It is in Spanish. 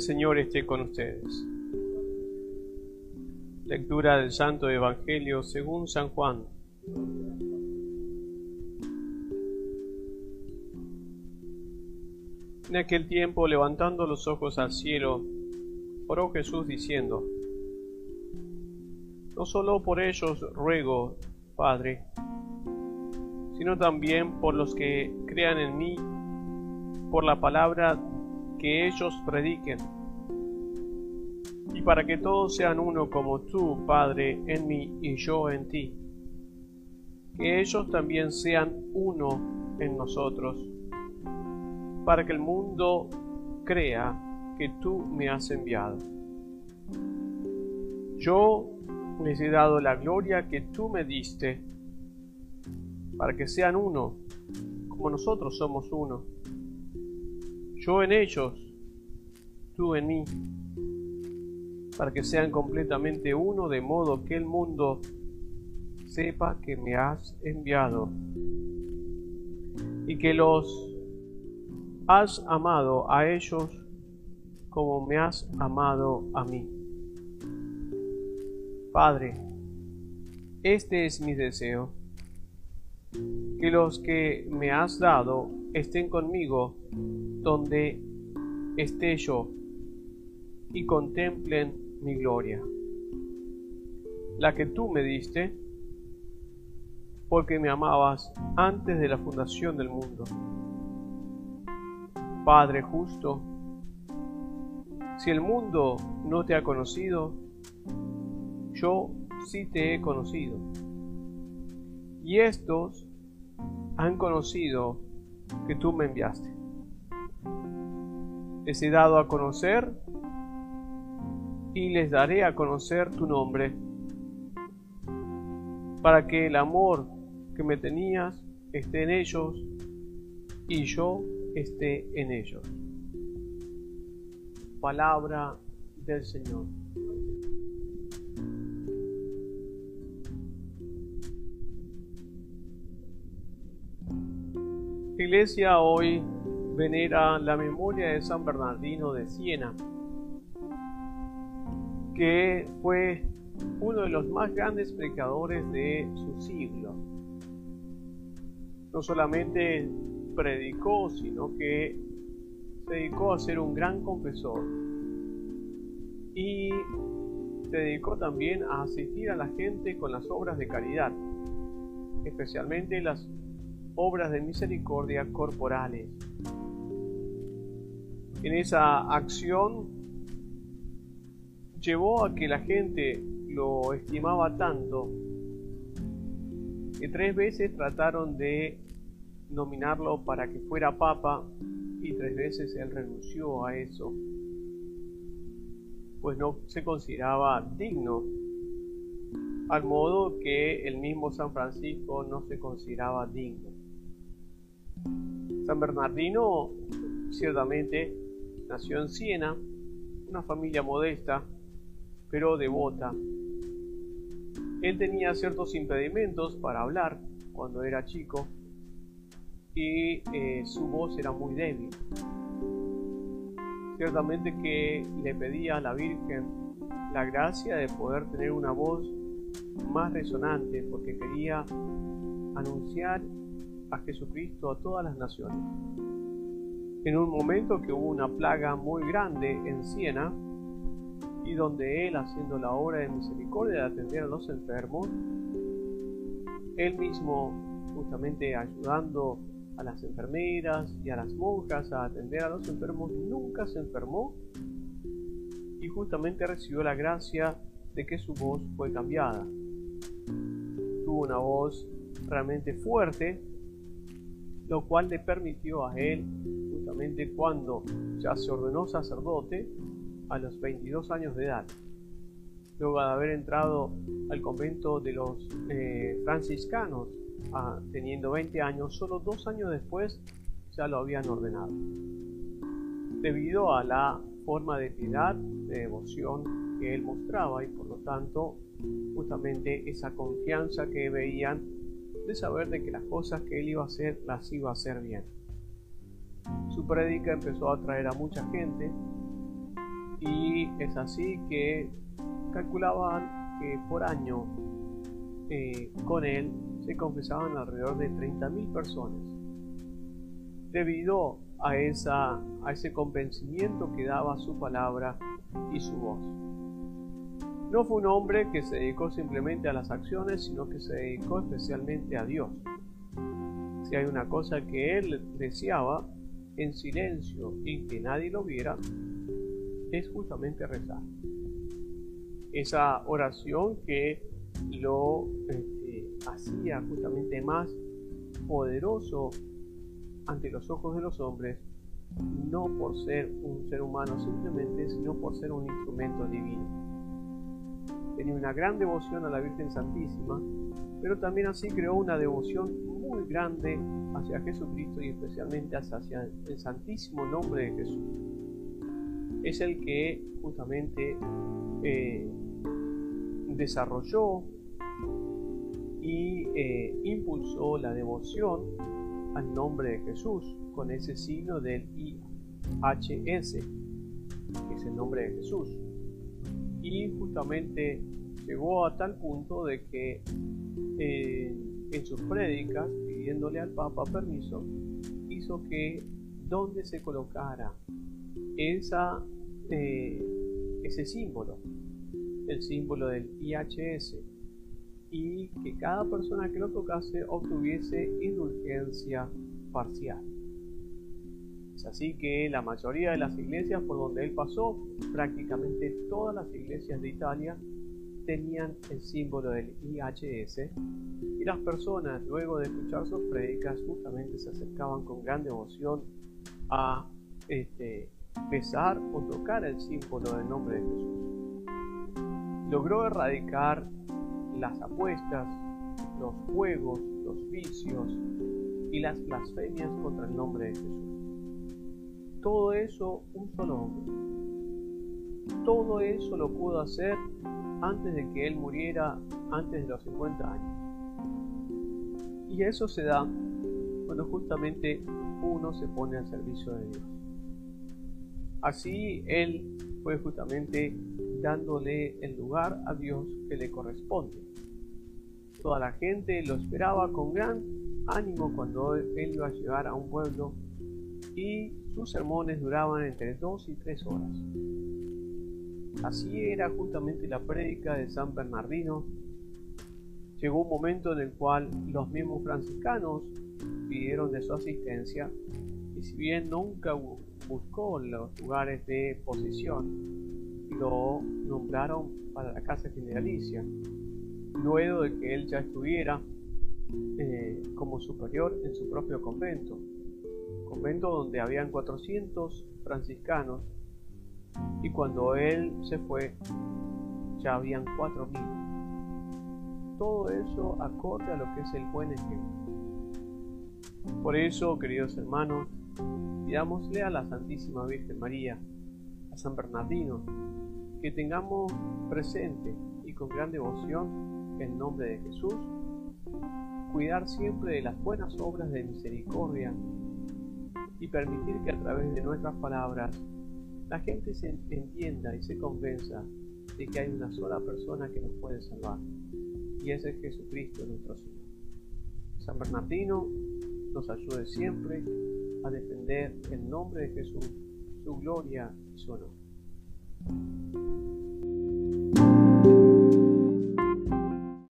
El Señor esté con ustedes. Lectura del Santo Evangelio según San Juan. En aquel tiempo, levantando los ojos al cielo, oró Jesús diciendo, No solo por ellos ruego, Padre, sino también por los que crean en mí, por la palabra que ellos prediquen, y para que todos sean uno como tú, Padre, en mí y yo en ti, que ellos también sean uno en nosotros para que el mundo crea que tú me has enviado. Yo les he dado la gloria que tú me diste, para que sean uno, como nosotros somos uno. Yo en ellos, tú en mí, para que sean completamente uno, de modo que el mundo sepa que me has enviado y que los has amado a ellos como me has amado a mí. Padre, este es mi deseo, que los que me has dado estén conmigo donde esté yo y contemplen mi gloria, la que tú me diste, porque me amabas antes de la fundación del mundo. Padre justo, si el mundo no te ha conocido, yo sí te he conocido. Y estos han conocido que tú me enviaste. Les he dado a conocer y les daré a conocer tu nombre, para que el amor que me tenías esté en ellos y yo esté en ellos. Palabra del Señor. Iglesia hoy venera la memoria de San Bernardino de Siena, que fue uno de los más grandes predicadores de su siglo. No solamente predicó, sino que se dedicó a ser un gran confesor. Y se dedicó también a asistir a la gente con las obras de caridad, especialmente las obras de misericordia corporales. En esa acción llevó a que la gente lo estimaba tanto que tres veces trataron de nominarlo para que fuera papa y tres veces él renunció a eso, pues no se consideraba digno, al modo que el mismo San Francisco no se consideraba digno. San Bernardino ciertamente nació en Siena, una familia modesta, pero devota. Él tenía ciertos impedimentos para hablar cuando era chico, y eh, su voz era muy débil. Ciertamente que le pedía a la Virgen la gracia de poder tener una voz más resonante porque quería anunciar a Jesucristo a todas las naciones. En un momento que hubo una plaga muy grande en Siena y donde él haciendo la obra de misericordia de atender a los enfermos, él mismo justamente ayudando a las enfermeras y a las monjas a atender a los enfermos, nunca se enfermó y justamente recibió la gracia de que su voz fue cambiada. Tuvo una voz realmente fuerte, lo cual le permitió a él, justamente cuando ya se ordenó sacerdote, a los 22 años de edad, luego de haber entrado al convento de los eh, franciscanos teniendo 20 años, solo dos años después ya lo habían ordenado. Debido a la forma de piedad, de devoción que él mostraba y por lo tanto justamente esa confianza que veían de saber de que las cosas que él iba a hacer las iba a hacer bien. Su prédica empezó a atraer a mucha gente Y es así que calculaban que por año eh, con él se confesaban alrededor de 30.000 personas. Debido a, esa, a ese convencimiento que daba su palabra y su voz. No fue un hombre que se dedicó simplemente a las acciones, sino que se dedicó especialmente a Dios. Si hay una cosa que él deseaba en silencio y que nadie lo viera, es justamente rezar. Esa oración que lo este, hacía justamente más poderoso ante los ojos de los hombres, no por ser un ser humano simplemente, sino por ser un instrumento divino. Tenía una gran devoción a la Virgen Santísima, pero también así creó una devoción muy grande hacia Jesucristo y especialmente hacia el Santísimo nombre de Jesús. Es el que justamente eh, desarrolló y eh, impulsó la devoción al nombre de Jesús con ese signo del IHS, que es el nombre de Jesús. Y justamente llegó a tal punto de que eh, en sus prédicas, pidiéndole al Papa permiso, hizo que donde se colocara esa, eh, ese símbolo, el símbolo del IHS, y que cada persona que lo tocase obtuviese indulgencia parcial. Es así que la mayoría de las iglesias por donde él pasó, prácticamente todas las iglesias de Italia, tenían el símbolo del IHS y las personas luego de escuchar sus prédicas justamente se acercaban con gran devoción a este, besar o tocar el símbolo del nombre de Jesús. Logró erradicar las apuestas, los juegos, los vicios y las blasfemias contra el nombre de Jesús. Todo eso un solo hombre. Todo eso lo pudo hacer antes de que él muriera, antes de los 50 años. Y eso se da cuando justamente uno se pone al servicio de Dios. Así él fue justamente dándole el lugar a Dios que le corresponde. Toda la gente lo esperaba con gran ánimo cuando él iba a llegar a un pueblo y sus sermones duraban entre dos y tres horas. Así era justamente la prédica de San Bernardino. Llegó un momento en el cual los mismos franciscanos pidieron de su asistencia y si bien nunca buscó los lugares de posición, lo nombraron para la casa generalicia, luego de que él ya estuviera eh, como superior en su propio convento, convento donde habían 400 franciscanos y cuando él se fue ya habían cuatro mil. Todo eso acorde a lo que es el buen ejemplo. Por eso, queridos hermanos, pidámosle a la Santísima Virgen María, a San Bernardino, que tengamos presente y con gran devoción el nombre de Jesús, cuidar siempre de las buenas obras de misericordia y permitir que a través de nuestras palabras la gente se entienda y se convenza de que hay una sola persona que nos puede salvar, y ese es Jesucristo nuestro Señor. San Bernardino nos ayude siempre a defender el nombre de Jesús, su gloria y su honor.